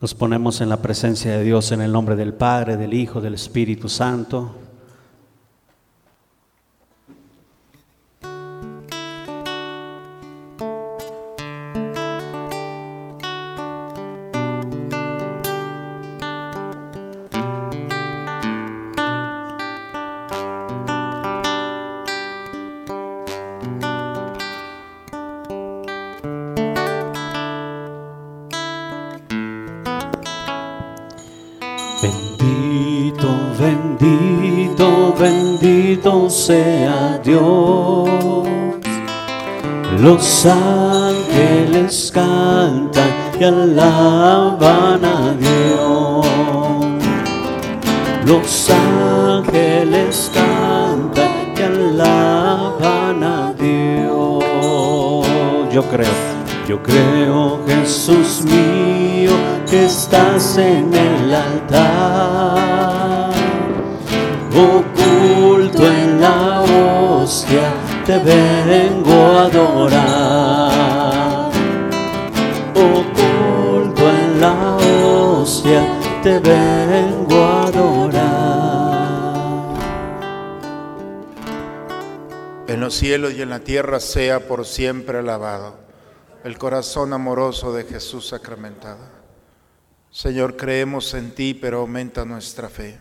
Nos ponemos en la presencia de Dios en el nombre del Padre, del Hijo, del Espíritu Santo. Y en la tierra sea por siempre alabado el corazón amoroso de Jesús sacramentado. Señor, creemos en ti, pero aumenta nuestra fe.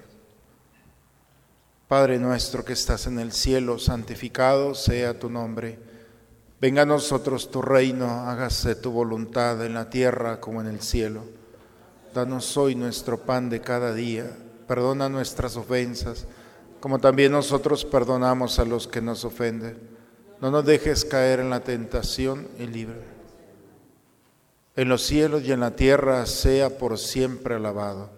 Padre nuestro que estás en el cielo, santificado sea tu nombre. Venga a nosotros tu reino, hágase tu voluntad en la tierra como en el cielo. Danos hoy nuestro pan de cada día. Perdona nuestras ofensas, como también nosotros perdonamos a los que nos ofenden. No nos dejes caer en la tentación y libre en los cielos y en la tierra sea por siempre alabado.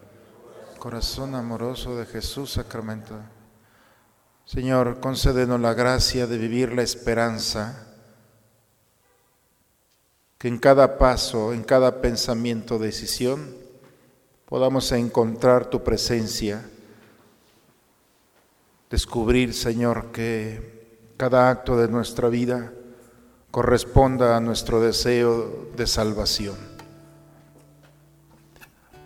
Corazón amoroso de Jesús Sacramento. Señor, concédenos la gracia de vivir la esperanza, que en cada paso, en cada pensamiento, decisión, podamos encontrar tu presencia, descubrir, Señor, que cada acto de nuestra vida corresponda a nuestro deseo de salvación.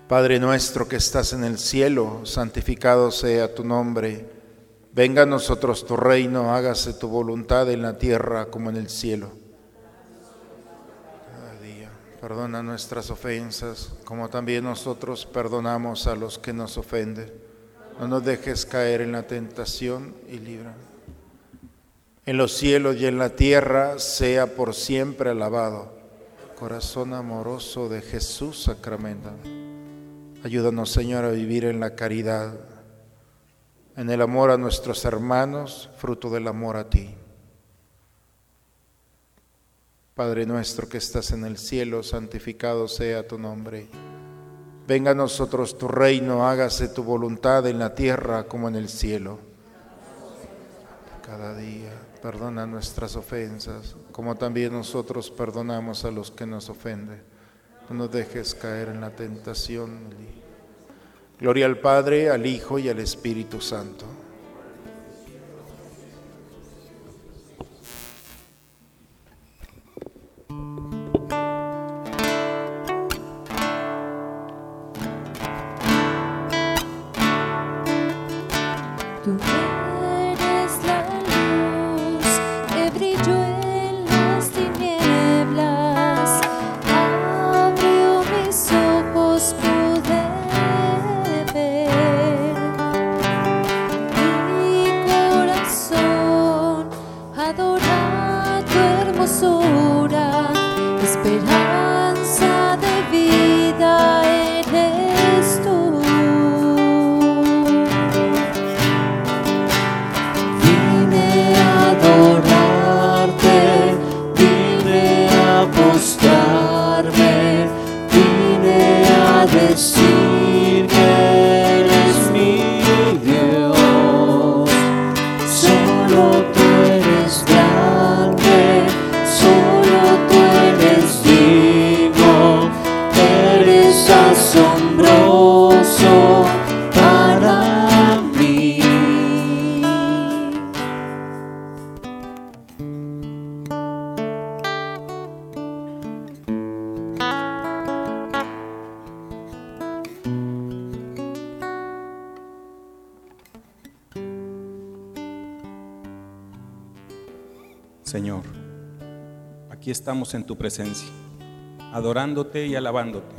Padre nuestro que estás en el cielo, santificado sea tu nombre. Venga a nosotros tu reino, hágase tu voluntad en la tierra como en el cielo. Cada día, perdona nuestras ofensas, como también nosotros perdonamos a los que nos ofenden. No nos dejes caer en la tentación y líbranos en los cielos y en la tierra, sea por siempre alabado. Corazón amoroso de Jesús Sacramento. Ayúdanos, Señor, a vivir en la caridad, en el amor a nuestros hermanos, fruto del amor a ti. Padre nuestro que estás en el cielo, santificado sea tu nombre. Venga a nosotros tu reino, hágase tu voluntad en la tierra como en el cielo. Cada día Perdona nuestras ofensas, como también nosotros perdonamos a los que nos ofenden. No nos dejes caer en la tentación. Gloria al Padre, al Hijo y al Espíritu Santo. Aquí estamos en tu presencia, adorándote y alabándote.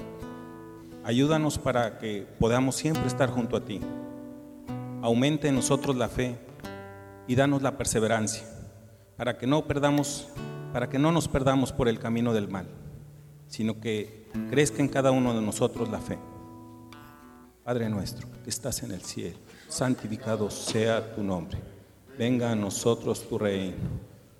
Ayúdanos para que podamos siempre estar junto a ti. Aumente en nosotros la fe y danos la perseverancia para que no perdamos, para que no nos perdamos por el camino del mal, sino que crezca en cada uno de nosotros la fe. Padre nuestro, que estás en el cielo, santificado sea tu nombre. Venga a nosotros tu reino.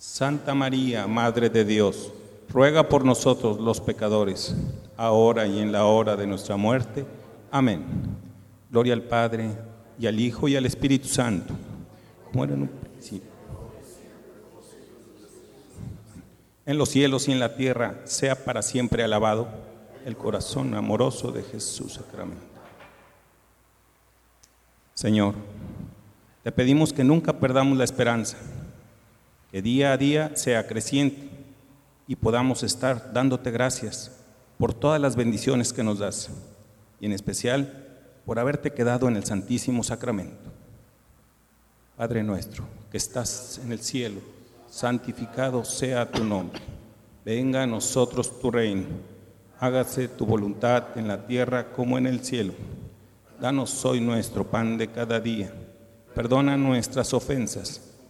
Santa María, Madre de Dios, ruega por nosotros los pecadores, ahora y en la hora de nuestra muerte. Amén. Gloria al Padre y al Hijo y al Espíritu Santo, como era en un principio. En los cielos y en la tierra sea para siempre alabado el corazón amoroso de Jesús Sacramento. Señor, te pedimos que nunca perdamos la esperanza, que día a día sea creciente y podamos estar dándote gracias por todas las bendiciones que nos das y en especial por haberte quedado en el Santísimo Sacramento. Padre nuestro, que estás en el cielo, santificado sea tu nombre. Venga a nosotros tu reino. Hágase tu voluntad en la tierra como en el cielo. Danos hoy nuestro pan de cada día. Perdona nuestras ofensas,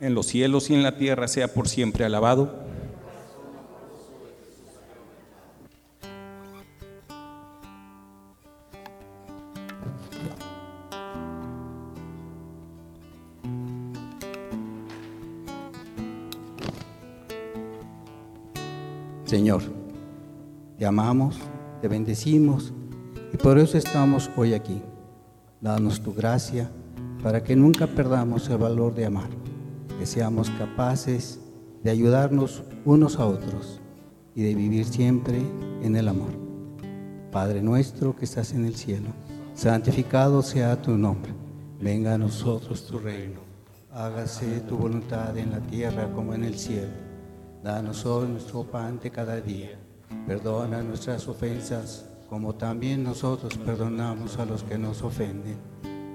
En los cielos y en la tierra sea por siempre alabado Señor, te amamos, te bendecimos y por eso estamos hoy aquí. Danos tu gracia para que nunca perdamos el valor de amar, que seamos capaces de ayudarnos unos a otros y de vivir siempre en el amor. Padre nuestro que estás en el cielo, santificado sea tu nombre. Venga a nosotros tu reino. Hágase tu voluntad en la tierra como en el cielo. Danos hoy nuestro pan de cada día. Perdona nuestras ofensas, como también nosotros perdonamos a los que nos ofenden.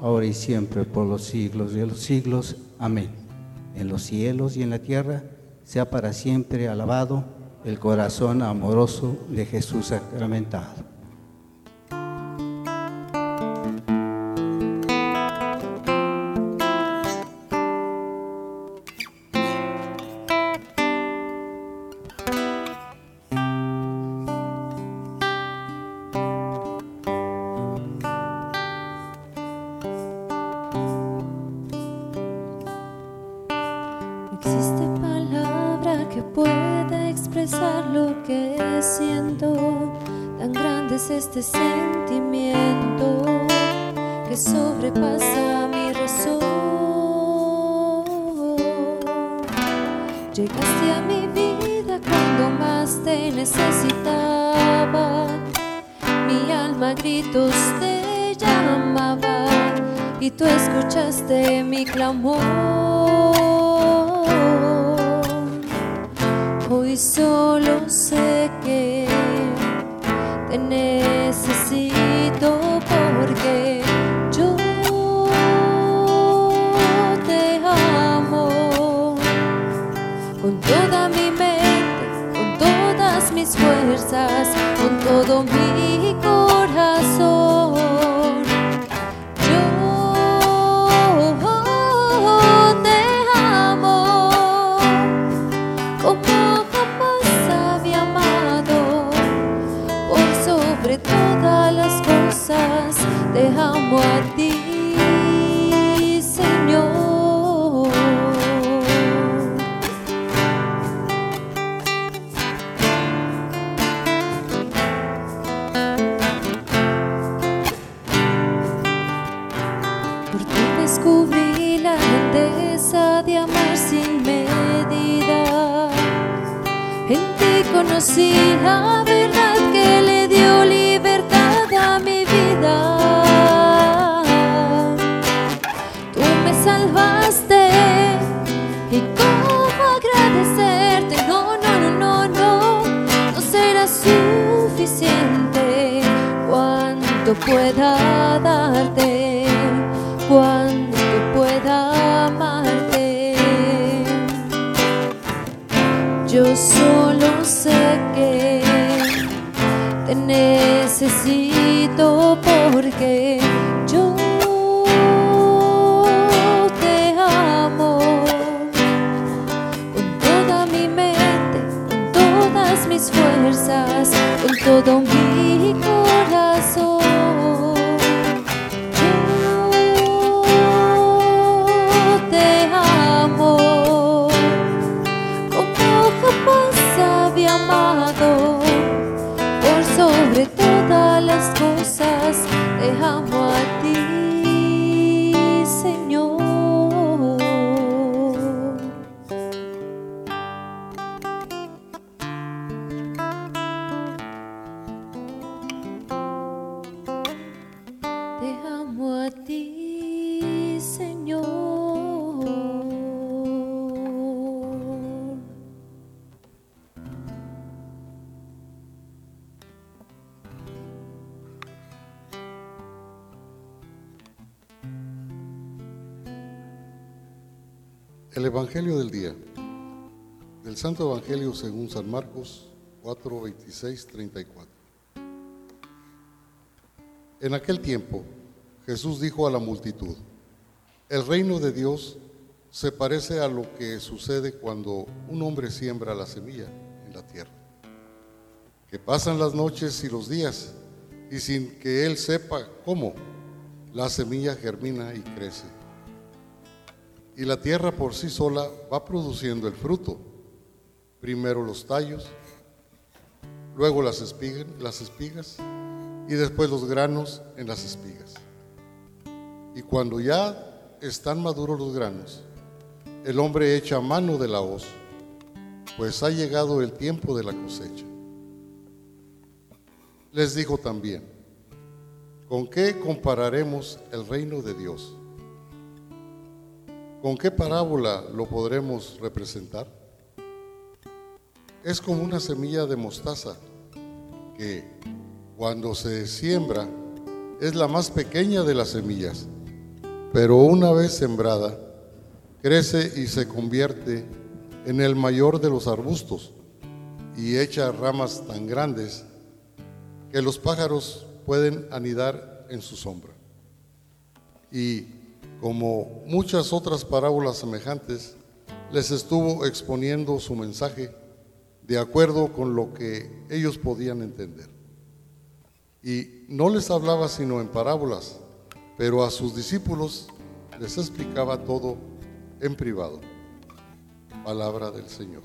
Ahora y siempre, por los siglos de los siglos. Amén. En los cielos y en la tierra, sea para siempre alabado el corazón amoroso de Jesús sacramentado. See. Evangelio del día. Del Santo Evangelio según San Marcos 4, 26, 34. En aquel tiempo Jesús dijo a la multitud, el reino de Dios se parece a lo que sucede cuando un hombre siembra la semilla en la tierra, que pasan las noches y los días y sin que él sepa cómo, la semilla germina y crece y la tierra por sí sola va produciendo el fruto. Primero los tallos, luego las espigas, las espigas y después los granos en las espigas. Y cuando ya están maduros los granos, el hombre echa mano de la hoz, pues ha llegado el tiempo de la cosecha. Les dijo también, ¿con qué compararemos el reino de Dios? ¿Con qué parábola lo podremos representar? Es como una semilla de mostaza que cuando se siembra es la más pequeña de las semillas, pero una vez sembrada crece y se convierte en el mayor de los arbustos y echa ramas tan grandes que los pájaros pueden anidar en su sombra. Y como muchas otras parábolas semejantes, les estuvo exponiendo su mensaje de acuerdo con lo que ellos podían entender. Y no les hablaba sino en parábolas, pero a sus discípulos les explicaba todo en privado. Palabra del Señor.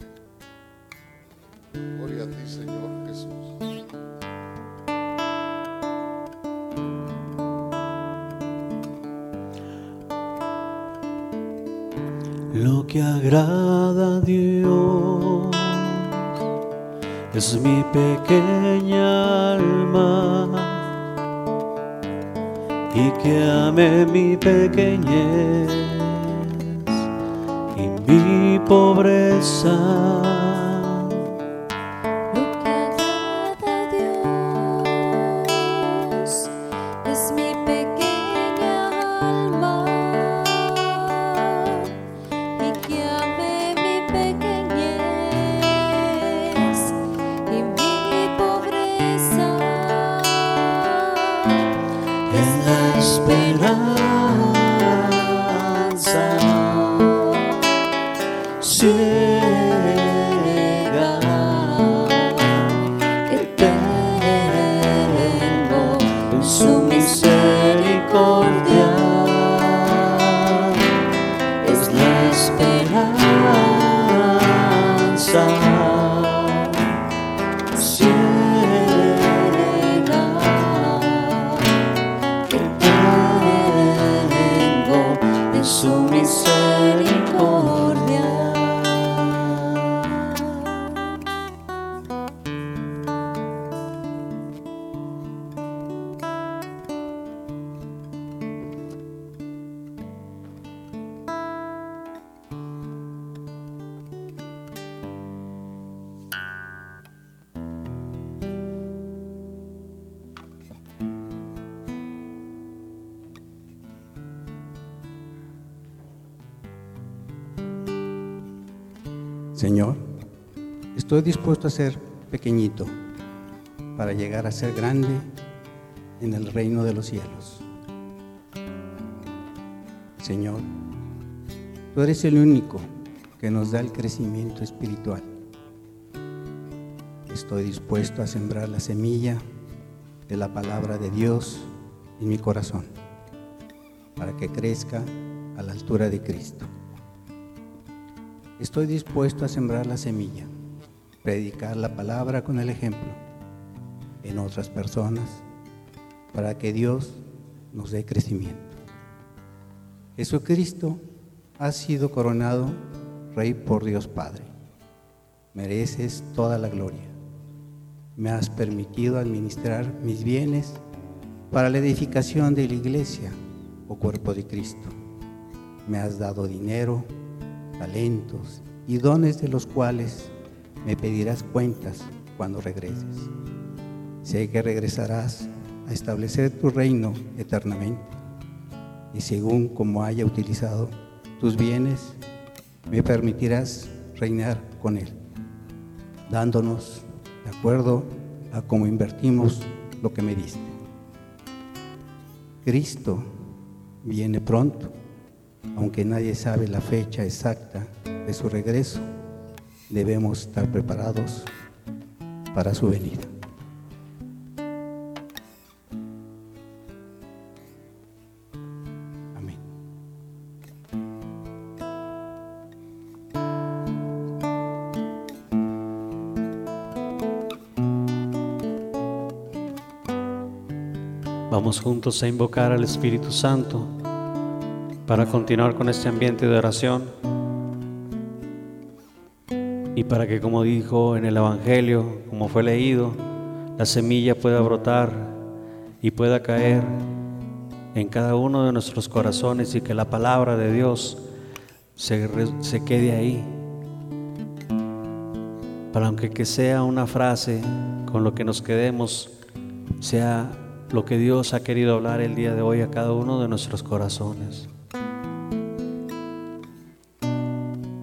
Gloria a ti, Señor Jesús. Lo que agrada a Dios es mi pequeña alma y que ame mi pequeñez y mi pobreza. Señor, estoy dispuesto a ser pequeñito para llegar a ser grande en el reino de los cielos. Señor, tú eres el único que nos da el crecimiento espiritual. Estoy dispuesto a sembrar la semilla de la palabra de Dios en mi corazón para que crezca a la altura de Cristo. Estoy dispuesto a sembrar la semilla, predicar la palabra con el ejemplo en otras personas para que Dios nos dé crecimiento. Jesucristo ha sido coronado Rey por Dios Padre. Mereces toda la gloria. Me has permitido administrar mis bienes para la edificación de la iglesia o cuerpo de Cristo. Me has dado dinero, talentos y dones de los cuales me pedirás cuentas cuando regreses. Sé que regresarás a establecer tu reino eternamente y según como haya utilizado tus bienes, me permitirás reinar con él, dándonos de acuerdo a cómo invertimos lo que me diste. Cristo viene pronto aunque nadie sabe la fecha exacta de su regreso, debemos estar preparados para su venida. Vamos juntos a invocar al Espíritu Santo para continuar con este ambiente de oración y para que, como dijo en el Evangelio, como fue leído, la semilla pueda brotar y pueda caer en cada uno de nuestros corazones y que la palabra de Dios se, se quede ahí. Para aunque que sea una frase con lo que nos quedemos, sea lo que Dios ha querido hablar el día de hoy a cada uno de nuestros corazones.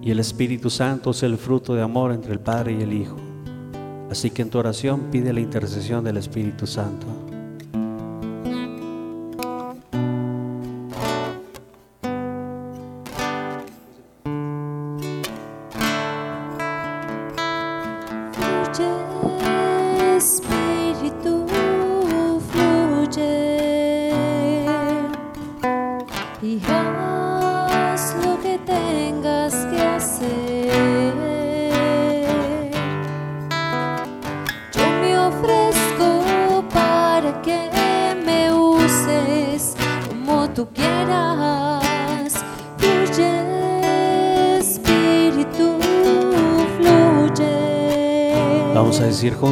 Y el Espíritu Santo es el fruto de amor entre el Padre y el Hijo. Así que en tu oración pide la intercesión del Espíritu Santo.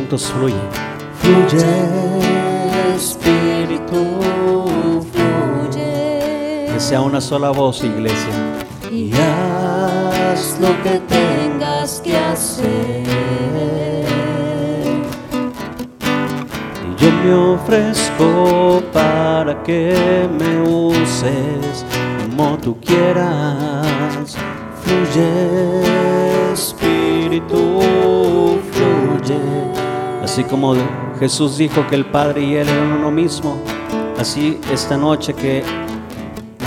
Fluye. Fluye, Espíritu, fluye. sea una sola voz, iglesia. y haz lo que tengas que hacer. Y yo me ofrezco para que me uses como tú quieras. Fluye, Así como Jesús dijo que el Padre y Él eran uno mismo, así esta noche que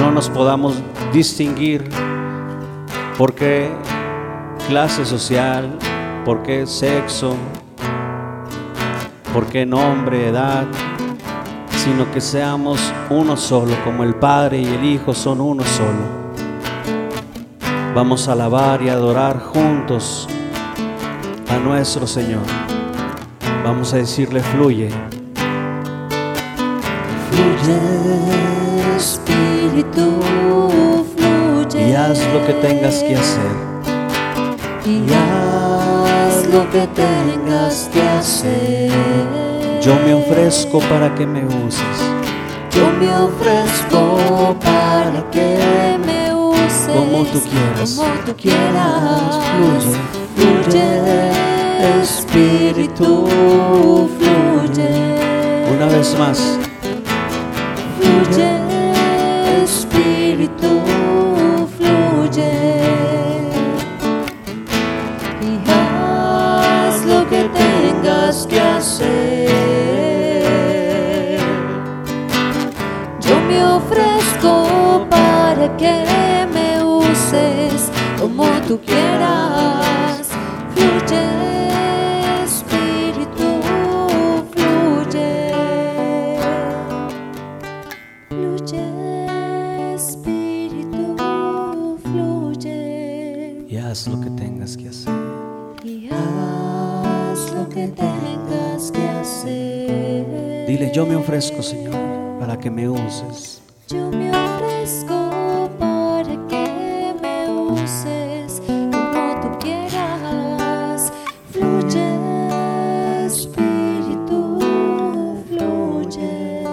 no nos podamos distinguir por qué clase social, por qué sexo, por qué nombre, edad, sino que seamos uno solo, como el Padre y el Hijo son uno solo. Vamos a alabar y adorar juntos a nuestro Señor. Vamos a decirle, fluye. Fluye, Espíritu, fluye. Y haz lo que tengas que hacer. Y haz lo que tengas que hacer. Yo me ofrezco para que me uses. Yo me ofrezco para que me uses Como tú quieras. como tú quieras. Fluye, fluye, Espíritu, fluye. Una vez más. Fluye, Espíritu, fluye. Y haz lo que tengas que hacer. Yo me ofrezco para que me uses como tú quieras. Yo me ofrezco, Señor, para que me uses. Yo me ofrezco para que me uses como tú quieras. Fluye, Espíritu, fluye.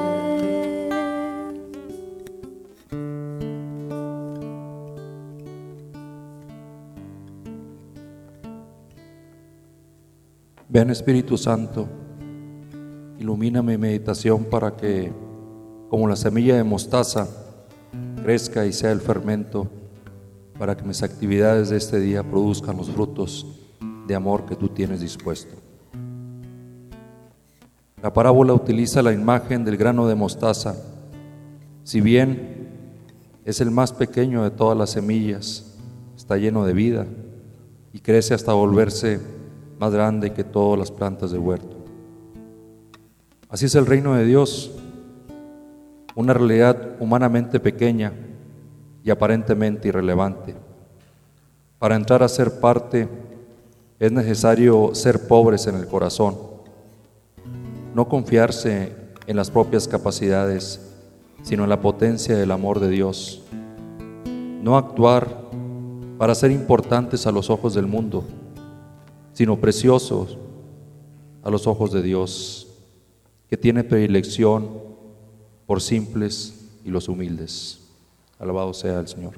Ven Espíritu Santo, ilumina mi meditación para que, como la semilla de mostaza, crezca y sea el fermento, para que mis actividades de este día produzcan los frutos de amor que tú tienes dispuesto. La parábola utiliza la imagen del grano de mostaza. Si bien es el más pequeño de todas las semillas, está lleno de vida y crece hasta volverse más grande que todas las plantas del huerto. Así es el reino de Dios, una realidad humanamente pequeña y aparentemente irrelevante. Para entrar a ser parte es necesario ser pobres en el corazón, no confiarse en las propias capacidades, sino en la potencia del amor de Dios, no actuar para ser importantes a los ojos del mundo, sino preciosos a los ojos de Dios, que tiene predilección por simples y los humildes. Alabado sea el Señor.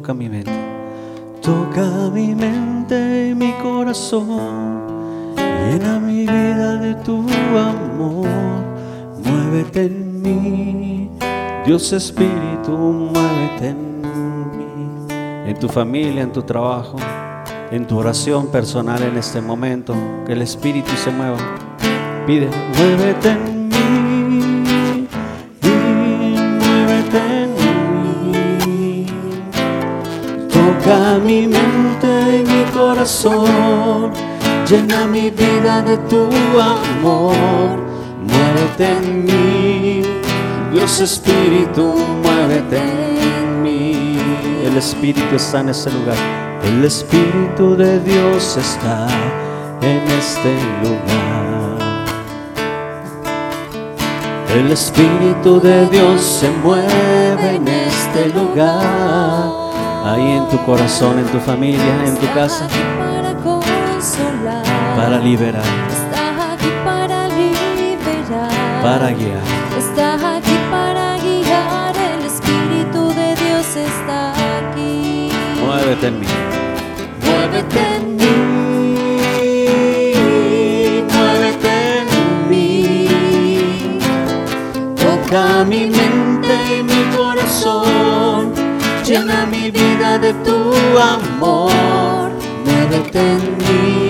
Toca mi mente, toca mi mente y mi corazón. Llena mi vida de tu amor. Muévete en mí, Dios Espíritu, muévete en mí. En tu familia, en tu trabajo, en tu oración personal en este momento, que el Espíritu se mueva. Pide, muévete en mí llena mi vida de tu amor. Muévete en mí, Dios Espíritu, muévete en mí. El Espíritu está en este lugar. El Espíritu de Dios está en este lugar. El Espíritu de Dios se mueve en este lugar. Ahí en tu corazón, en tu familia, en tu casa. Liberar, Está aquí para liberar. para guiar. Está aquí para guiar. El Espíritu de Dios está aquí. Muévete en mí. Muévete en mí. Muévete en mí. Toca mi mente y mi corazón. Llena mi vida de tu amor. Muévete en mí.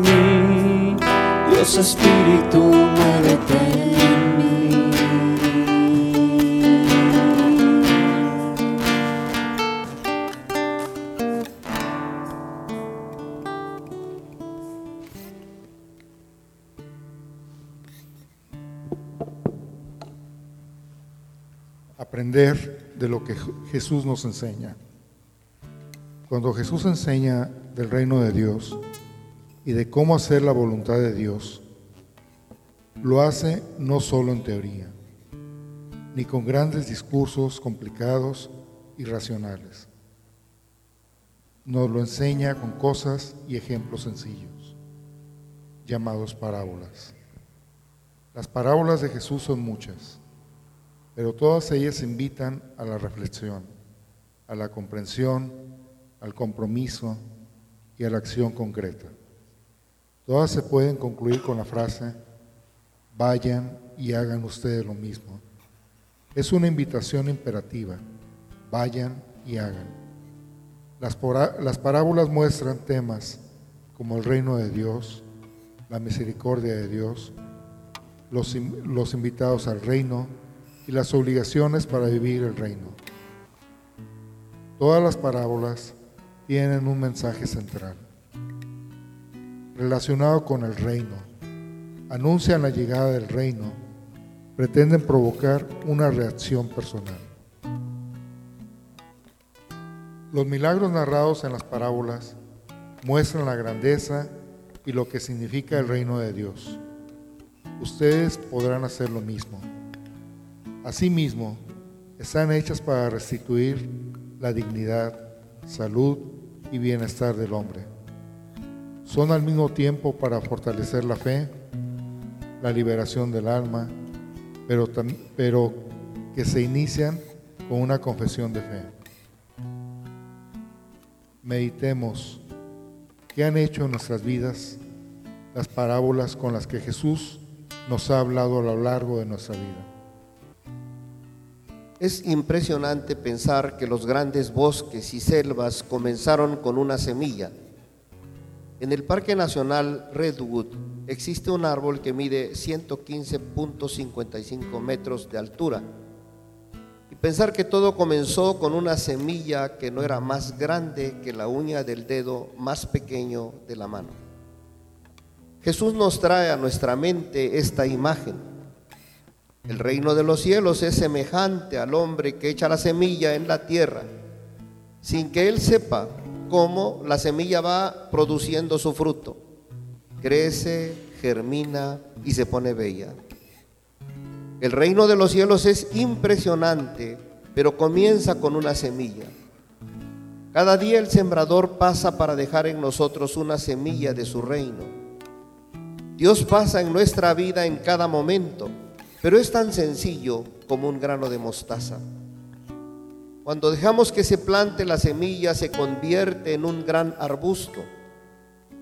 mí, Espíritu, muévete en mí. aprender de lo que Jesús nos enseña. Cuando Jesús enseña del reino de Dios y de cómo hacer la voluntad de Dios, lo hace no solo en teoría, ni con grandes discursos complicados y racionales. Nos lo enseña con cosas y ejemplos sencillos, llamados parábolas. Las parábolas de Jesús son muchas pero todas ellas invitan a la reflexión, a la comprensión, al compromiso y a la acción concreta. Todas se pueden concluir con la frase, vayan y hagan ustedes lo mismo. Es una invitación imperativa, vayan y hagan. Las, las parábolas muestran temas como el reino de Dios, la misericordia de Dios, los, los invitados al reino, y las obligaciones para vivir el reino. Todas las parábolas tienen un mensaje central relacionado con el reino. Anuncian la llegada del reino, pretenden provocar una reacción personal. Los milagros narrados en las parábolas muestran la grandeza y lo que significa el reino de Dios. Ustedes podrán hacer lo mismo. Asimismo, están hechas para restituir la dignidad, salud y bienestar del hombre. Son al mismo tiempo para fortalecer la fe, la liberación del alma, pero, pero que se inician con una confesión de fe. Meditemos qué han hecho en nuestras vidas las parábolas con las que Jesús nos ha hablado a lo largo de nuestra vida. Es impresionante pensar que los grandes bosques y selvas comenzaron con una semilla. En el Parque Nacional Redwood existe un árbol que mide 115.55 metros de altura. Y pensar que todo comenzó con una semilla que no era más grande que la uña del dedo más pequeño de la mano. Jesús nos trae a nuestra mente esta imagen. El reino de los cielos es semejante al hombre que echa la semilla en la tierra, sin que él sepa cómo la semilla va produciendo su fruto. Crece, germina y se pone bella. El reino de los cielos es impresionante, pero comienza con una semilla. Cada día el sembrador pasa para dejar en nosotros una semilla de su reino. Dios pasa en nuestra vida en cada momento, pero es tan sencillo como un grano de mostaza. Cuando dejamos que se plante la semilla se convierte en un gran arbusto.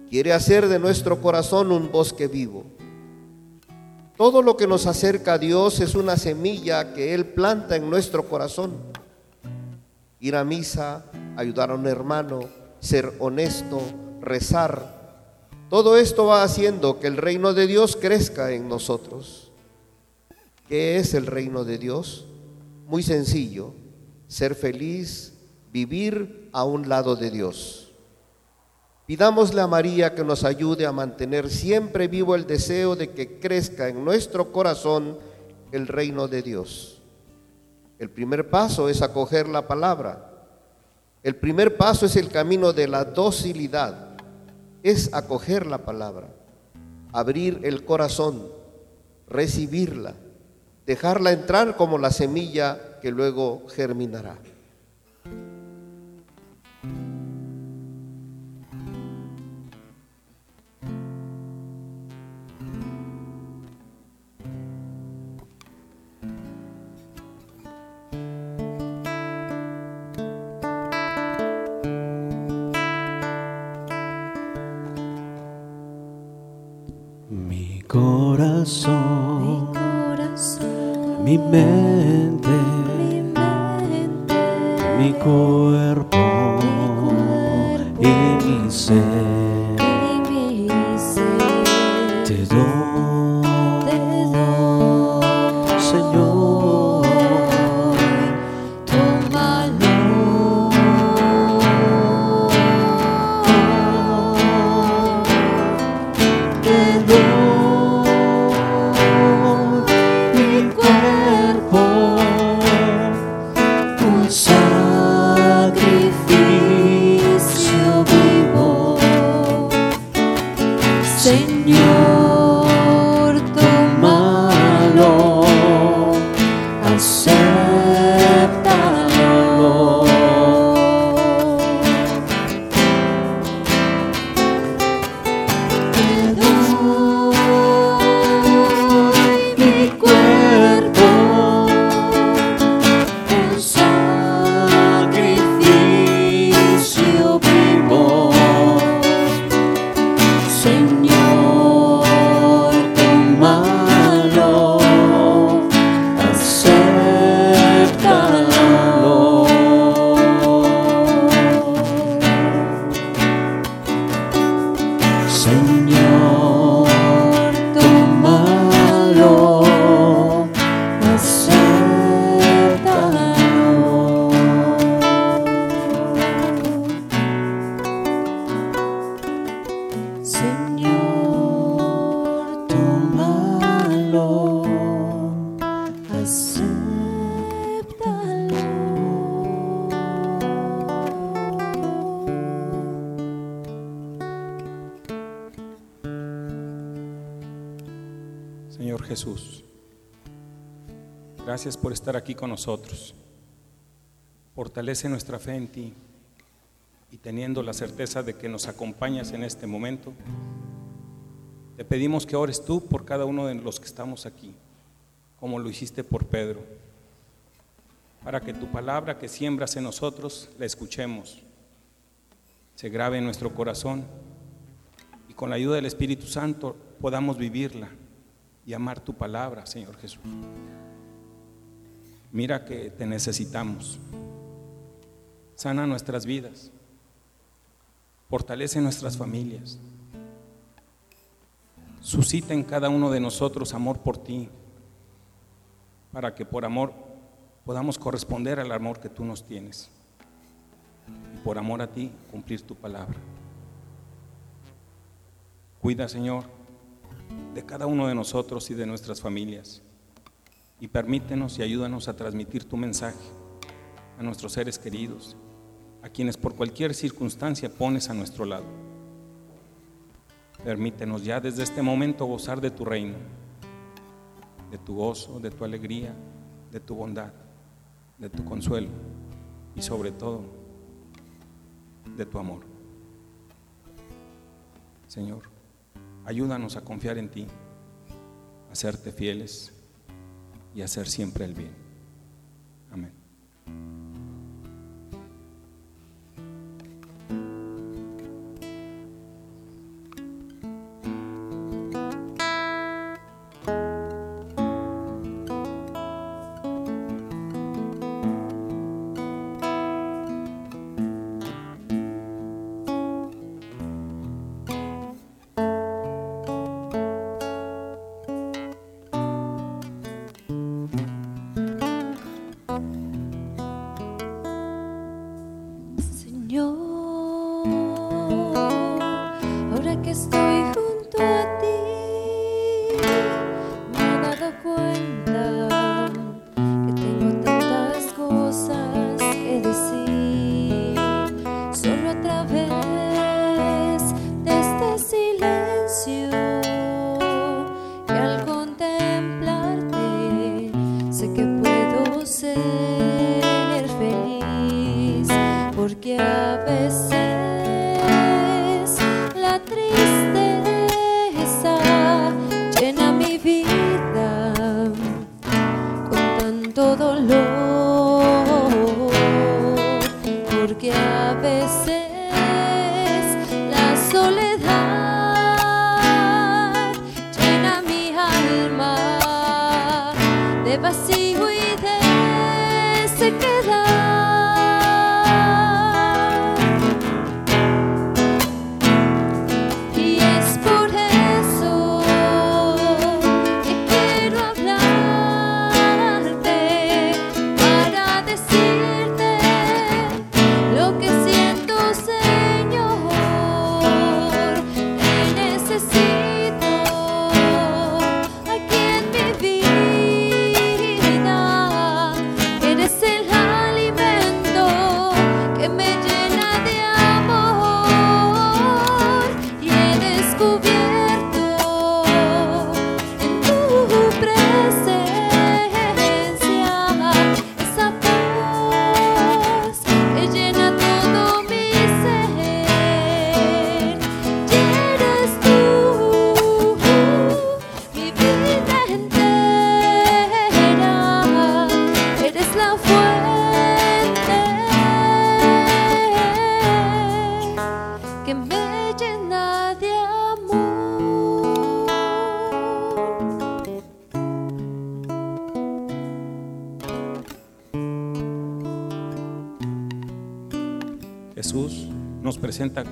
Quiere hacer de nuestro corazón un bosque vivo. Todo lo que nos acerca a Dios es una semilla que Él planta en nuestro corazón. Ir a misa, ayudar a un hermano, ser honesto, rezar. Todo esto va haciendo que el reino de Dios crezca en nosotros. ¿Qué es el reino de Dios? Muy sencillo, ser feliz, vivir a un lado de Dios. Pidámosle a María que nos ayude a mantener siempre vivo el deseo de que crezca en nuestro corazón el reino de Dios. El primer paso es acoger la palabra. El primer paso es el camino de la docilidad. Es acoger la palabra, abrir el corazón, recibirla, dejarla entrar como la semilla que luego germinará. Corazón, corazón, mi mente, mi mente, mi cuerpo. Y mi ser. Gracias por estar aquí con nosotros. Fortalece nuestra fe en ti y teniendo la certeza de que nos acompañas en este momento, te pedimos que ores tú por cada uno de los que estamos aquí, como lo hiciste por Pedro, para que tu palabra que siembras en nosotros la escuchemos, se grabe en nuestro corazón y con la ayuda del Espíritu Santo podamos vivirla y amar tu palabra, Señor Jesús. Mira que te necesitamos. Sana nuestras vidas. Fortalece nuestras familias. Suscita en cada uno de nosotros amor por ti, para que por amor podamos corresponder al amor que tú nos tienes. Y por amor a ti cumplir tu palabra. Cuida, Señor, de cada uno de nosotros y de nuestras familias. Y permítenos y ayúdanos a transmitir tu mensaje a nuestros seres queridos, a quienes por cualquier circunstancia pones a nuestro lado. Permítenos ya desde este momento gozar de tu reino, de tu gozo, de tu alegría, de tu bondad, de tu consuelo y sobre todo de tu amor. Señor, ayúdanos a confiar en ti, a serte fieles y hacer siempre el bien.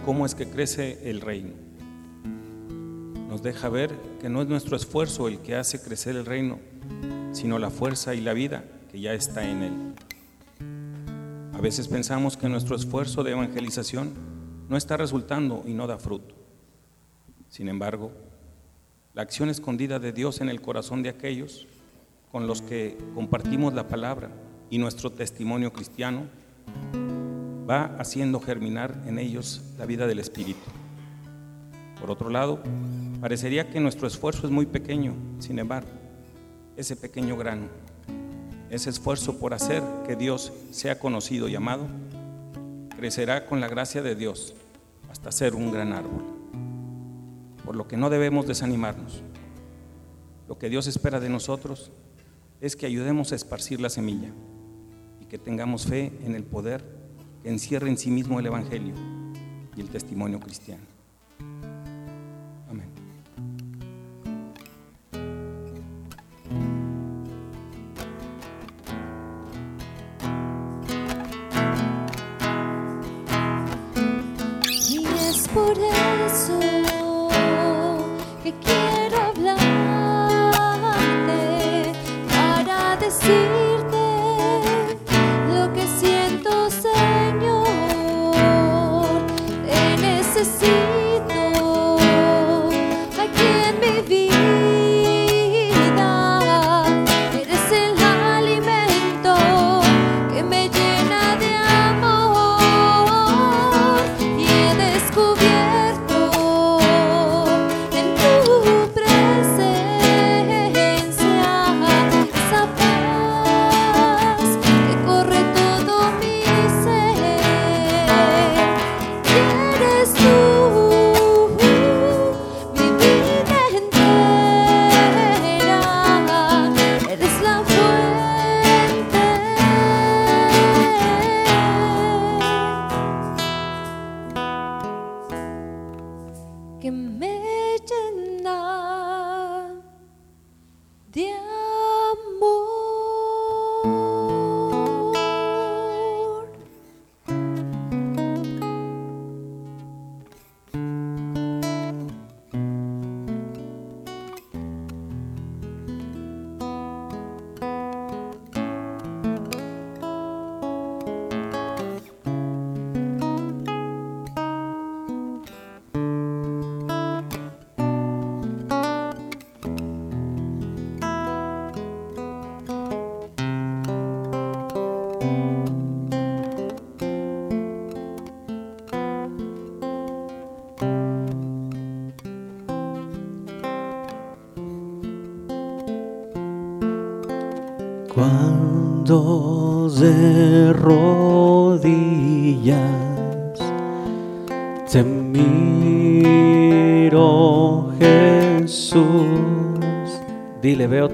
Cómo es que crece el reino. Nos deja ver que no es nuestro esfuerzo el que hace crecer el reino, sino la fuerza y la vida que ya está en él. A veces pensamos que nuestro esfuerzo de evangelización no está resultando y no da fruto. Sin embargo, la acción escondida de Dios en el corazón de aquellos con los que compartimos la palabra y nuestro testimonio cristiano va haciendo germinar en ellos la vida del Espíritu. Por otro lado, parecería que nuestro esfuerzo es muy pequeño, sin embargo, ese pequeño grano, ese esfuerzo por hacer que Dios sea conocido y amado, crecerá con la gracia de Dios hasta ser un gran árbol. Por lo que no debemos desanimarnos. Lo que Dios espera de nosotros es que ayudemos a esparcir la semilla y que tengamos fe en el poder encierra en sí mismo el Evangelio y el testimonio cristiano.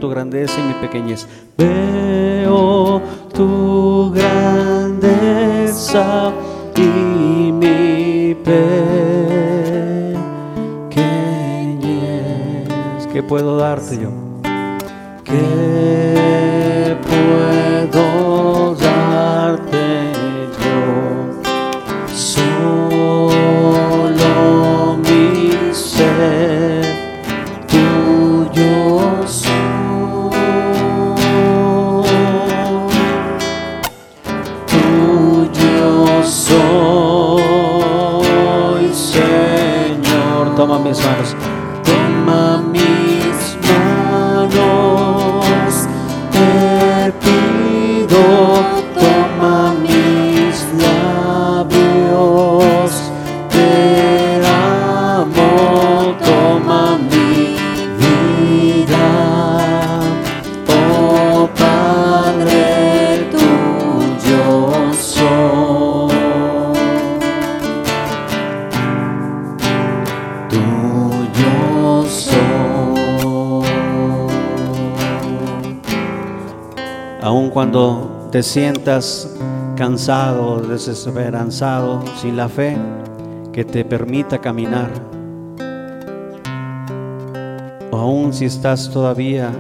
Tu grandeza y mi pequeñez. Sientas cansado, desesperanzado, sin la fe que te permita caminar, o aún si estás todavía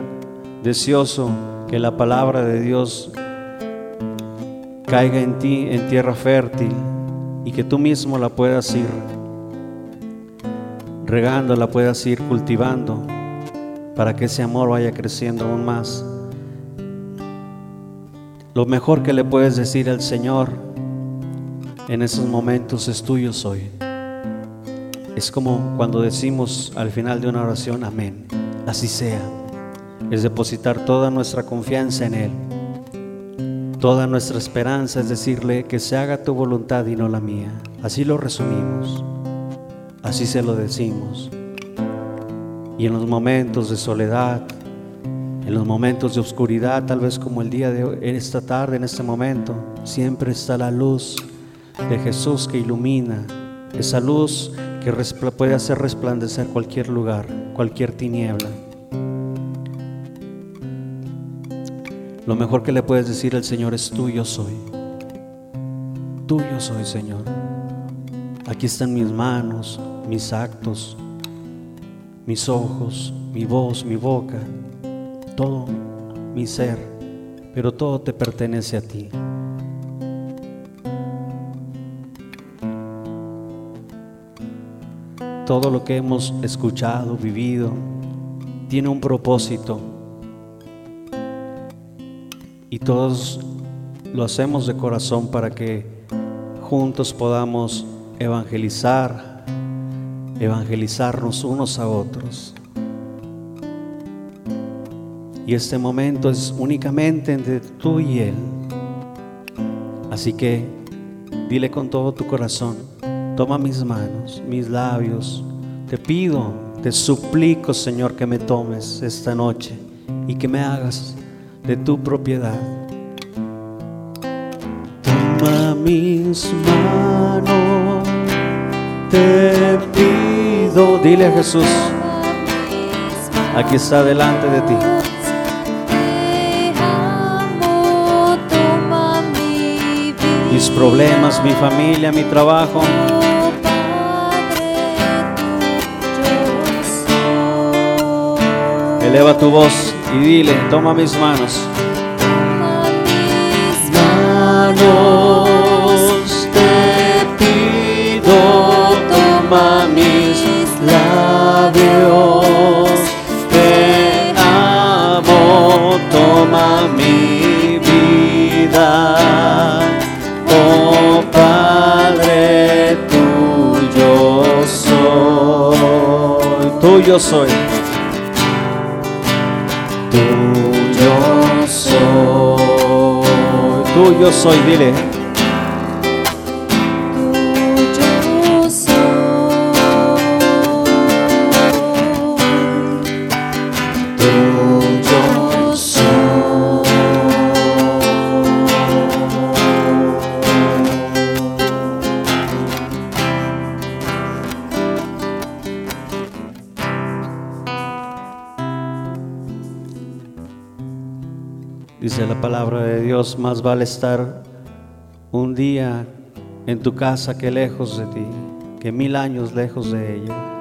deseoso que la palabra de Dios caiga en ti en tierra fértil y que tú mismo la puedas ir regando, la puedas ir cultivando para que ese amor vaya creciendo aún más. Lo mejor que le puedes decir al Señor en esos momentos es tuyo soy. Es como cuando decimos al final de una oración, amén, así sea. Es depositar toda nuestra confianza en Él. Toda nuestra esperanza es decirle que se haga tu voluntad y no la mía. Así lo resumimos. Así se lo decimos. Y en los momentos de soledad, en los momentos de oscuridad, tal vez como el día de hoy, en esta tarde, en este momento, siempre está la luz de Jesús que ilumina, esa luz que puede hacer resplandecer cualquier lugar, cualquier tiniebla. Lo mejor que le puedes decir al Señor es tuyo soy. Tuyo soy, Señor. Aquí están mis manos, mis actos, mis ojos, mi voz, mi boca, todo mi ser, pero todo te pertenece a ti. Todo lo que hemos escuchado, vivido, tiene un propósito y todos lo hacemos de corazón para que juntos podamos evangelizar, evangelizarnos unos a otros. Y este momento es únicamente entre tú y Él. Así que dile con todo tu corazón, toma mis manos, mis labios, te pido, te suplico Señor que me tomes esta noche y que me hagas de tu propiedad. Toma mis manos, te pido, dile a Jesús, aquí está delante de ti. Mis problemas, mi familia, mi trabajo, eleva tu voz y dile, toma mis manos. Toma mis Manos tuyo soy. Tuyo soy, tuyo soy, dile. Más vale estar un día en tu casa que lejos de ti, que mil años lejos de ella.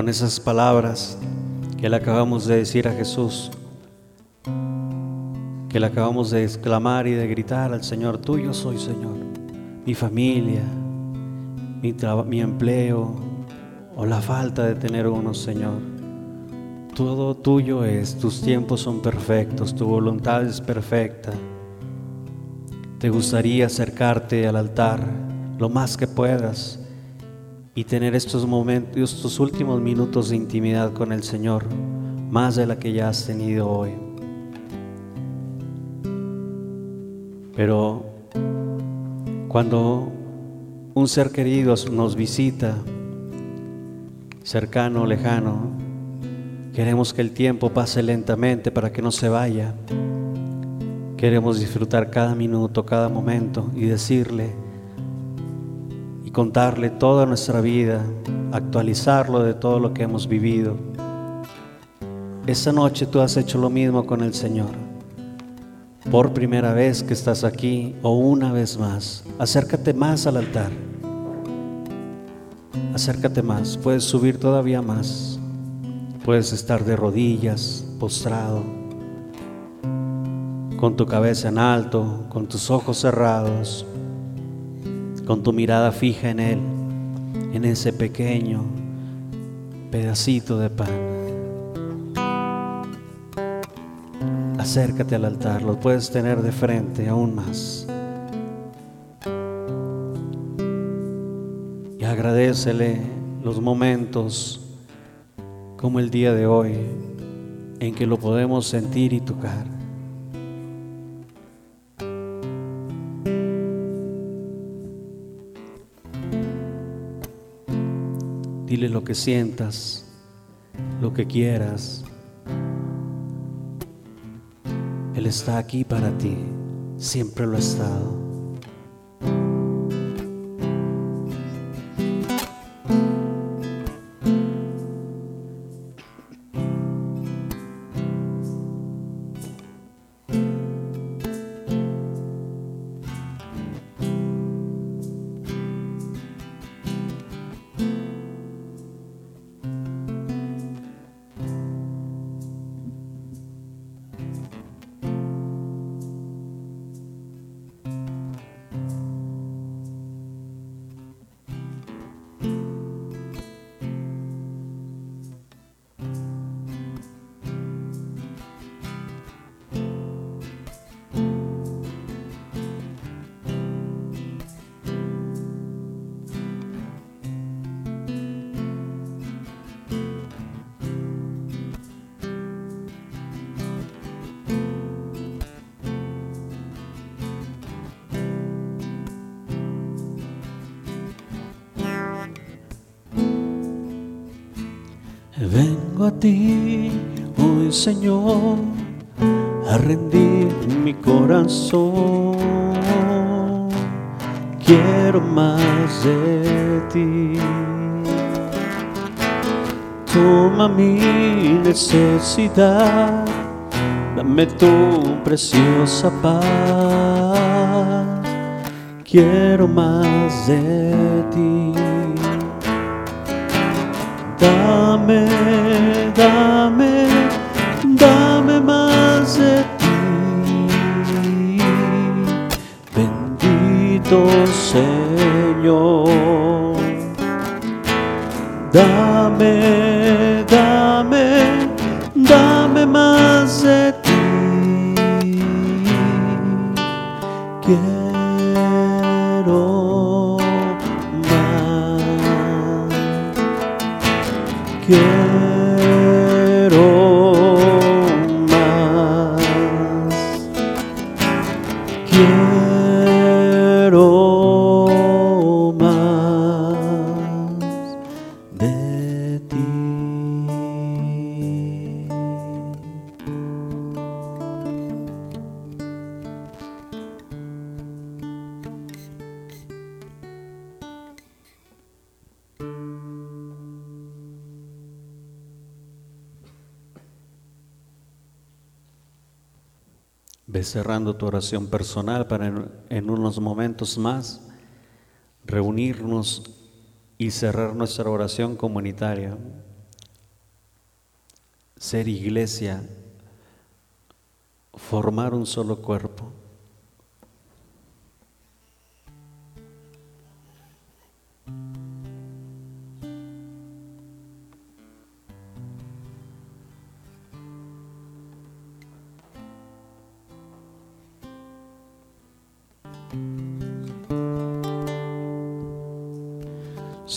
Con esas palabras que le acabamos de decir a Jesús, que le acabamos de exclamar y de gritar al Señor, tuyo soy Señor, mi familia, mi, mi empleo o la falta de tener uno, Señor. Todo tuyo es, tus tiempos son perfectos, tu voluntad es perfecta. Te gustaría acercarte al altar lo más que puedas y tener estos momentos, estos últimos minutos de intimidad con el Señor, más de la que ya has tenido hoy. Pero cuando un ser querido nos visita, cercano o lejano, queremos que el tiempo pase lentamente para que no se vaya. Queremos disfrutar cada minuto, cada momento y decirle, contarle toda nuestra vida, actualizarlo de todo lo que hemos vivido. Esta noche tú has hecho lo mismo con el Señor. Por primera vez que estás aquí o una vez más, acércate más al altar. Acércate más, puedes subir todavía más. Puedes estar de rodillas, postrado, con tu cabeza en alto, con tus ojos cerrados con tu mirada fija en Él, en ese pequeño pedacito de pan. Acércate al altar, lo puedes tener de frente aún más. Y agradecele los momentos como el día de hoy en que lo podemos sentir y tocar. Dile lo que sientas, lo que quieras. Él está aquí para ti, siempre lo ha estado. Señor, a rendir mi corazón. Quiero más de ti. Toma mi necesidad, dame tu preciosa paz. Quiero más de ti. Dame, dame, bendito Señor. Dame, dame, dame más de ti. Quiero más. Quiero Cerrando tu oración personal para en unos momentos más reunirnos y cerrar nuestra oración comunitaria. Ser iglesia, formar un solo cuerpo.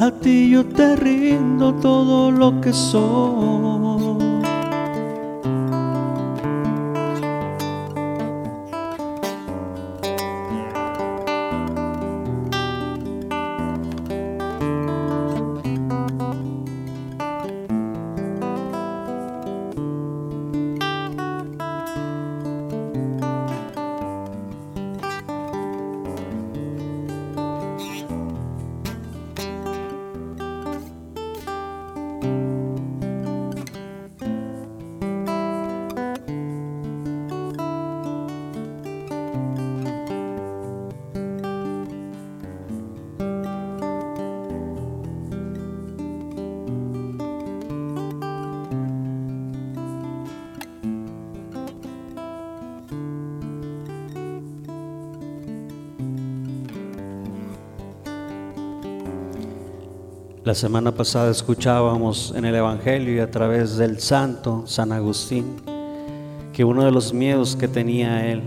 a ti yo te rindo todo lo que soy. La semana pasada escuchábamos en el Evangelio y a través del santo San Agustín que uno de los miedos que tenía él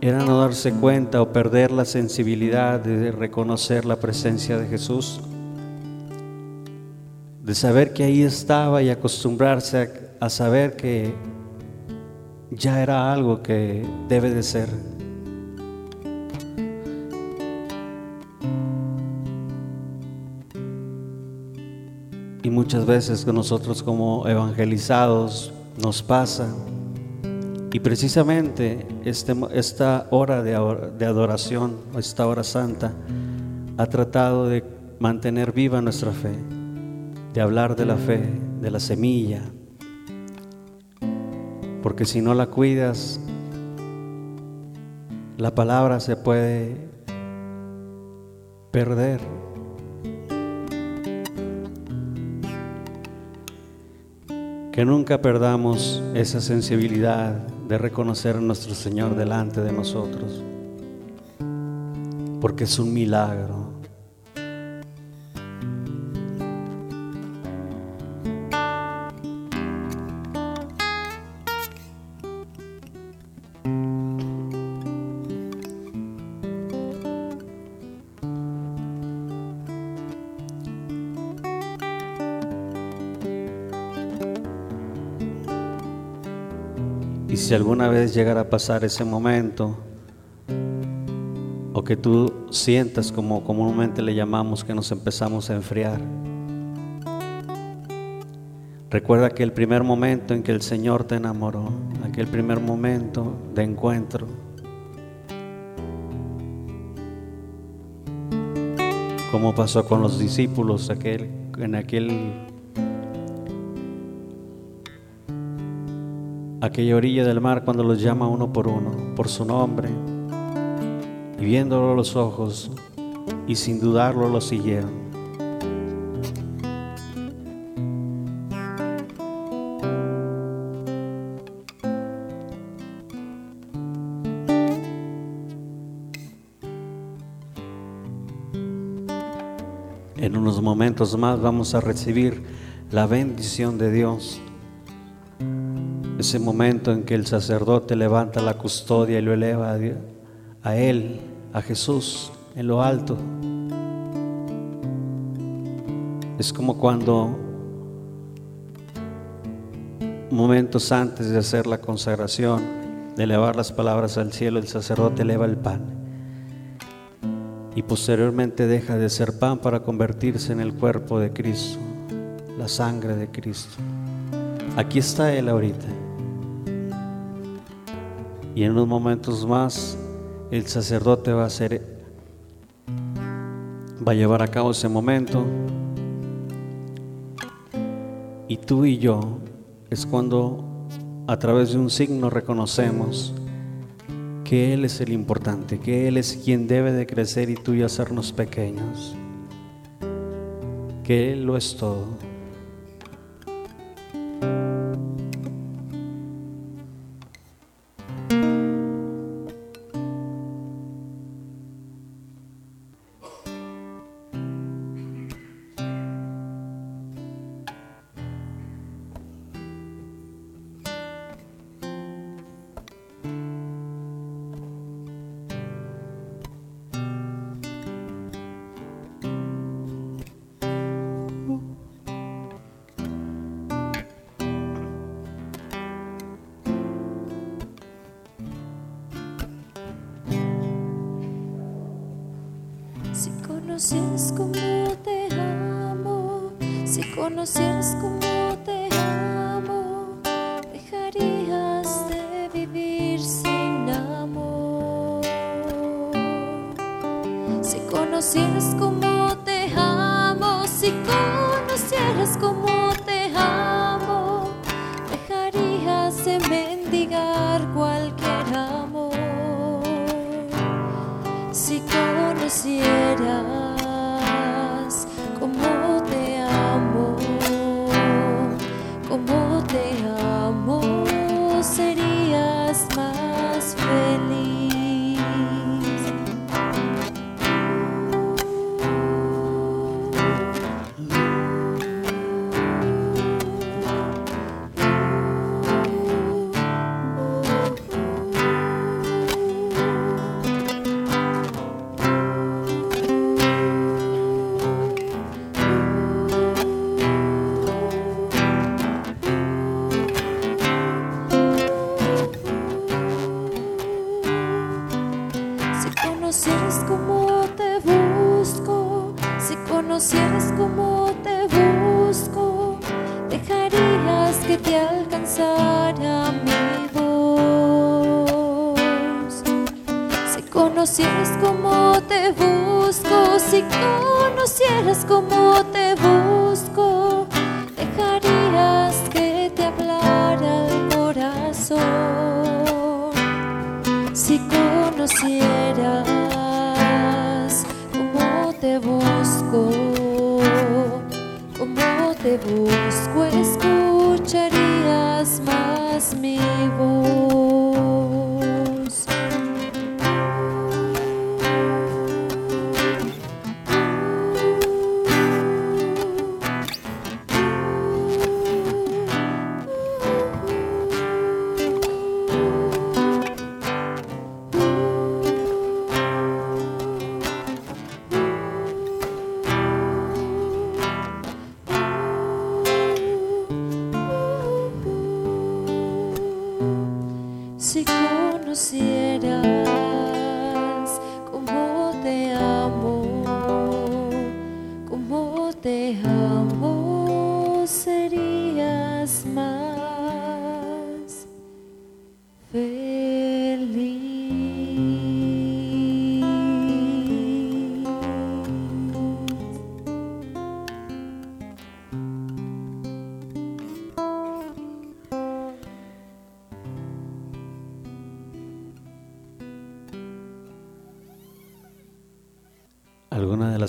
era no darse cuenta o perder la sensibilidad de reconocer la presencia de Jesús, de saber que ahí estaba y acostumbrarse a, a saber que ya era algo que debe de ser. Muchas veces con nosotros como evangelizados nos pasa. Y precisamente este, esta hora de, de adoración, esta hora santa, ha tratado de mantener viva nuestra fe, de hablar de la fe, de la semilla. Porque si no la cuidas, la palabra se puede perder. Que nunca perdamos esa sensibilidad de reconocer a nuestro Señor delante de nosotros, porque es un milagro. Si alguna vez llegara a pasar ese momento, o que tú sientas como comúnmente le llamamos que nos empezamos a enfriar, recuerda aquel primer momento en que el Señor te enamoró, aquel primer momento de encuentro. Como pasó con los discípulos en aquel aquella orilla del mar cuando los llama uno por uno, por su nombre, y viéndolo a los ojos, y sin dudarlo lo siguieron. En unos momentos más vamos a recibir la bendición de Dios. Ese momento en que el sacerdote levanta la custodia y lo eleva a, Él, a Jesús, en lo alto. Es como cuando momentos antes de hacer la consagración, de elevar las palabras al cielo, el sacerdote eleva el pan y posteriormente deja de ser pan para convertirse en el cuerpo de Cristo, la sangre de Cristo. Aquí está Él ahorita. Y en unos momentos más el sacerdote va a hacer, va a llevar a cabo ese momento. Y tú y yo es cuando a través de un signo reconocemos que Él es el importante, que Él es quien debe de crecer y tú y hacernos pequeños, que Él lo es todo. Si conocieras cómo te amo, dejarías de vivir sin amor. Si conocieras Si conocieras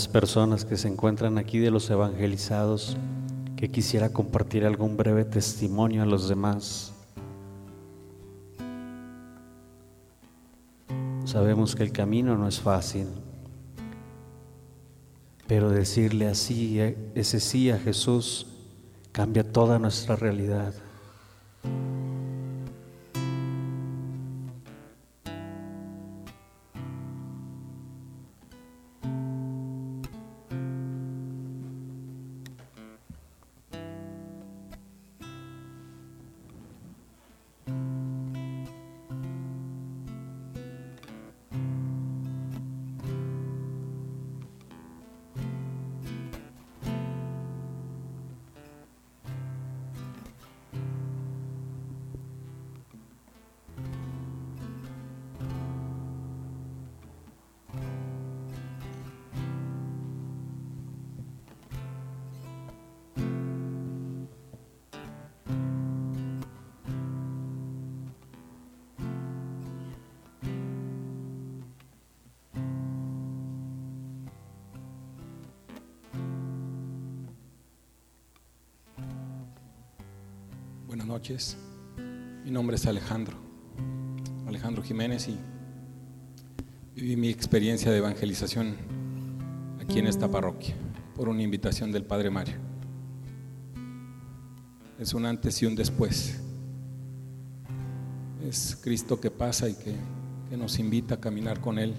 personas que se encuentran aquí de los evangelizados que quisiera compartir algún breve testimonio a los demás. Sabemos que el camino no es fácil. Pero decirle así, eh, ese sí a Jesús, cambia toda nuestra realidad. Mi nombre es Alejandro, Alejandro Jiménez y viví mi experiencia de evangelización aquí en esta parroquia por una invitación del Padre Mario. Es un antes y un después. Es Cristo que pasa y que nos invita a caminar con Él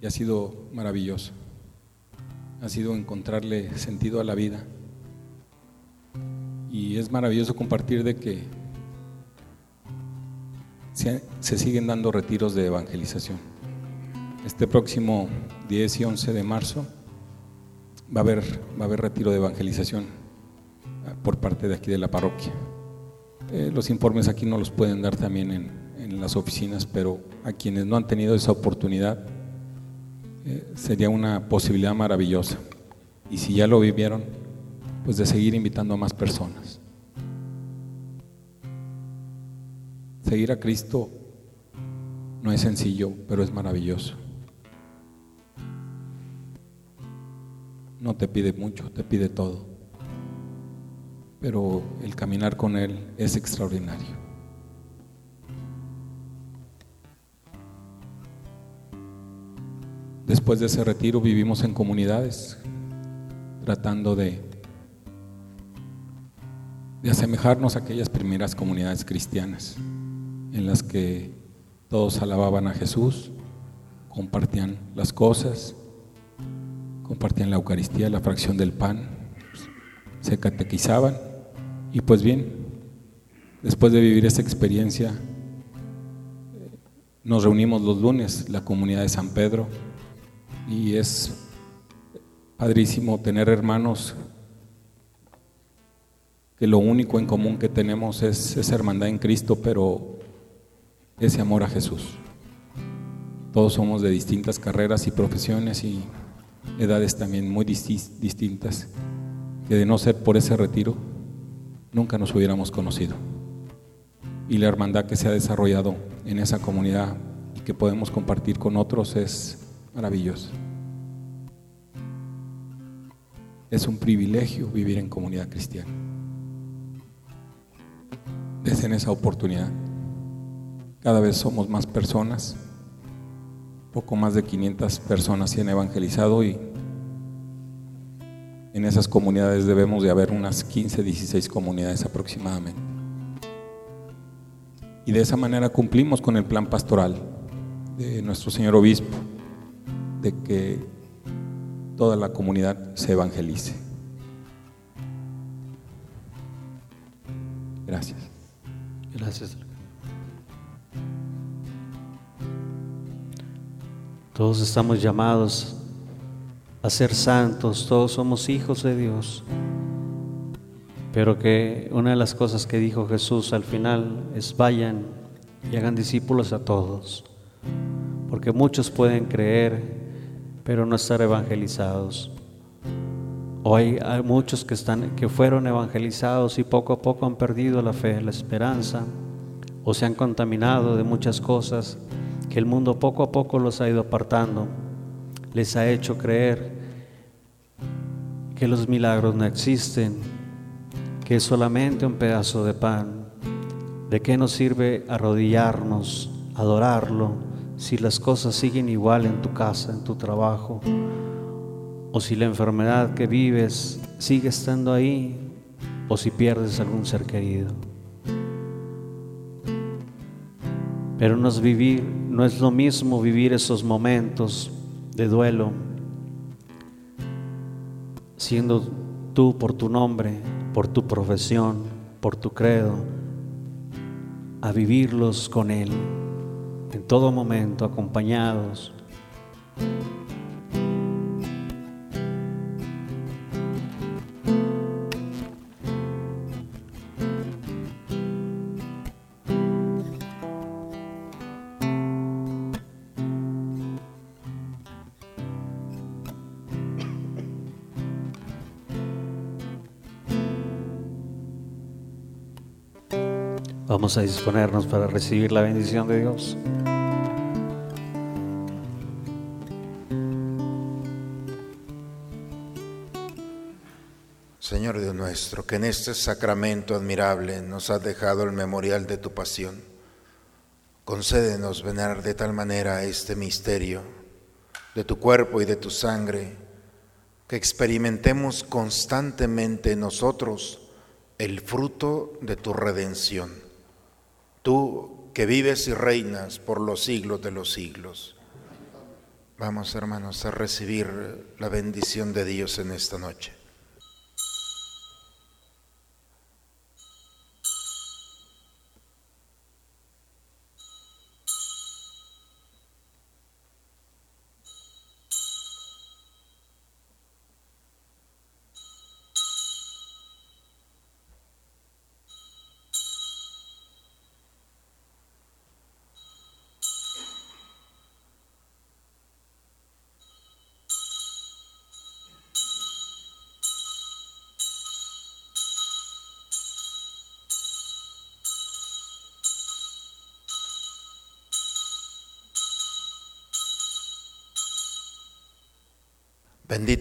y ha sido maravilloso. Ha sido encontrarle sentido a la vida y es maravilloso compartir de que se, siguen dando retiros de evangelización. Este próximo 10 y 11 de marzo va a haber, va a haber retiro de evangelización por parte de aquí de la parroquia. Eh, los informes aquí no los pueden dar también en, en, las oficinas, pero a quienes no han tenido esa oportunidad eh, sería una posibilidad maravillosa. Y si ya lo vivieron, pues de seguir invitando a más personas. Seguir a Cristo no es sencillo, pero es maravilloso. No te pide mucho, te pide todo. Pero el caminar con Él es extraordinario. Después de ese retiro vivimos en comunidades, tratando de de asemejarnos a aquellas primeras comunidades cristianas en las que todos alababan a Jesús, compartían las cosas, compartían la Eucaristía, la fracción del pan, se catequizaban y pues bien, después de vivir esta experiencia, nos reunimos los lunes, la comunidad de San Pedro, y es padrísimo tener hermanos que lo único en común que tenemos es esa hermandad en Cristo, pero ese amor a Jesús. Todos somos de distintas carreras y profesiones y edades también muy distintas, que de no ser por ese retiro, nunca nos hubiéramos conocido. Y la hermandad que se ha desarrollado en esa comunidad y que podemos compartir con otros es maravillosa. Es un privilegio vivir en comunidad cristiana es en esa oportunidad. Cada vez somos más personas, poco más de 500 personas se han evangelizado y en esas comunidades debemos de haber unas 15, 16 comunidades aproximadamente. Y de esa manera cumplimos con el plan pastoral de nuestro señor obispo, de que toda la comunidad se evangelice. Gracias. Todos estamos llamados a ser santos, todos somos hijos de Dios. Pero que una de las cosas que dijo Jesús al final es vayan y hagan discípulos a todos. Porque muchos pueden creer, pero no estar evangelizados. Hoy hay muchos que, están, que fueron evangelizados y poco a poco han perdido la fe, la esperanza, o se han contaminado de muchas cosas que el mundo poco a poco los ha ido apartando. Les ha hecho creer que los milagros no existen, que es solamente un pedazo de pan. ¿De qué nos sirve arrodillarnos, adorarlo, si las cosas siguen igual en tu casa, en tu trabajo? o si la enfermedad que vives sigue estando ahí, o si pierdes algún ser querido. Pero no es vivir, no es lo mismo vivir esos momentos de duelo siendo tú por tu nombre, por tu profesión, por tu credo, a vivirlos con Él en todo momento, acompañados. A disponernos para recibir la bendición de Dios. Señor Dios nuestro, que en este sacramento admirable nos has dejado el memorial de tu pasión, concédenos venerar de tal manera este misterio de tu cuerpo y de tu sangre, que experimentemos constantemente nosotros el fruto de tu redención. Tú que vives y reinas por los siglos de los siglos. Vamos hermanos a recibir la bendición de Dios en esta noche.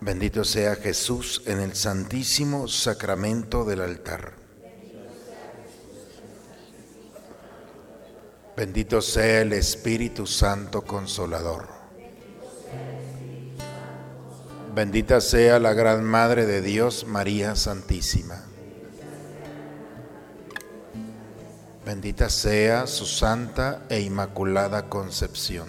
Bendito sea Jesús en el santísimo sacramento del altar. Bendito sea el Espíritu Santo Consolador. Bendita sea la Gran Madre de Dios, María Santísima. Bendita sea su santa e inmaculada concepción.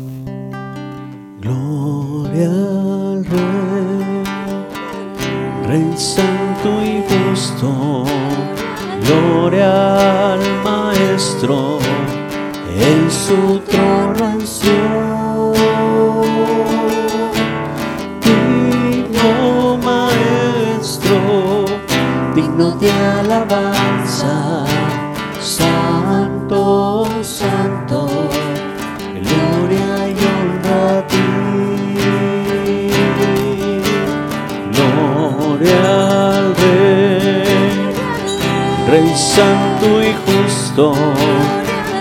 Gloria al Rey, Rey Santo y justo, gloria al Maestro, en su trono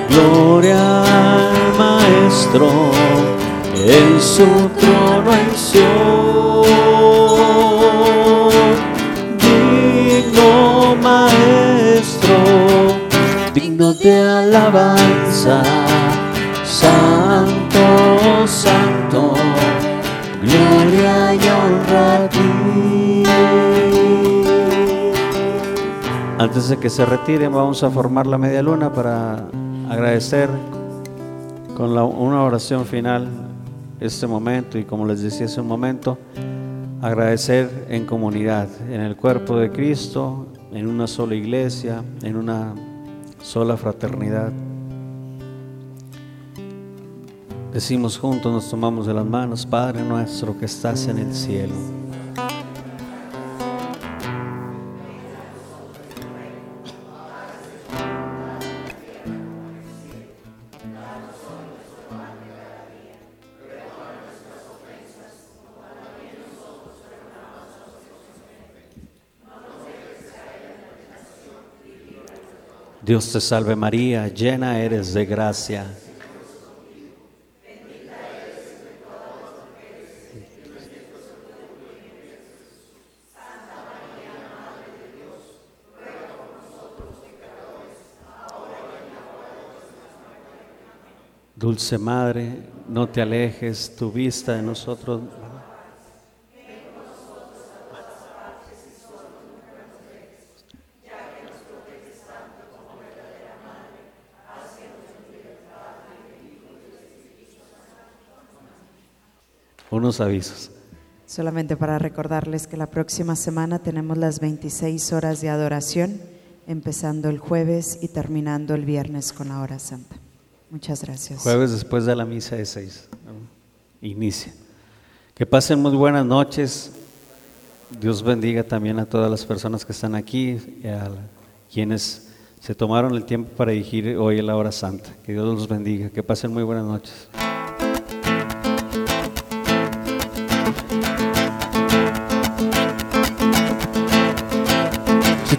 gloria al Maestro, en su trono en. Digno Maestro, digno de alabanza, Antes de que se retiren, vamos a formar la media luna para agradecer con la- una oración final este momento y como les decía hace un momento, agradecer en comunidad, en el cuerpo de Cristo, en una sola iglesia, en una sola fraternidad. Decimos juntos, nos tomamos de las manos, Padre nuestro que estás en el cielo. Dios te salve María, llena eres de gracia. Dulce Madre, no te alejes tu vista de nosotros. Unos avisos. Solamente para recordarles que la próxima semana tenemos las 26 horas de adoración, empezando el jueves y terminando el viernes con la hora santa. Muchas gracias. Jueves después de la misa de seis. ¿no? Inicia. Que pasen muy buenas noches. Dios bendiga también a todas las personas que están aquí y a quienes se tomaron el tiempo para dirigir hoy la hora santa. Que Dios los bendiga. Que pasen muy buenas noches.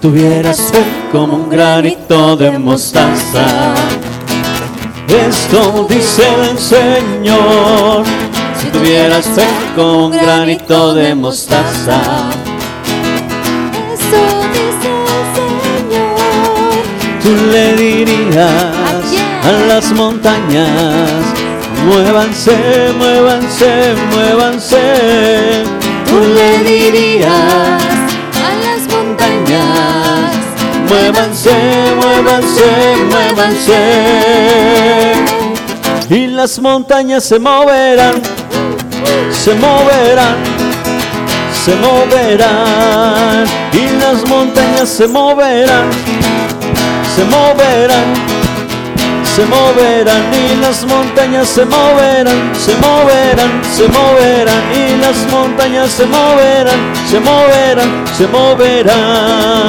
Si tuvieras fe como un granito de mostaza, esto dice el Señor. Si tuvieras fe como un granito de mostaza, Eso dice el Señor. tú le dirías a las montañas, muévanse, muévanse, muévanse. Tú le dirías Muévanse, muévanse, muévanse. Y las montañas se moverán, se moverán, se moverán. Y las montañas se moverán, se moverán, se moverán. Y las montañas se moverán, se moverán, se moverán. Y las montañas se moverán, se moverán, se moverán.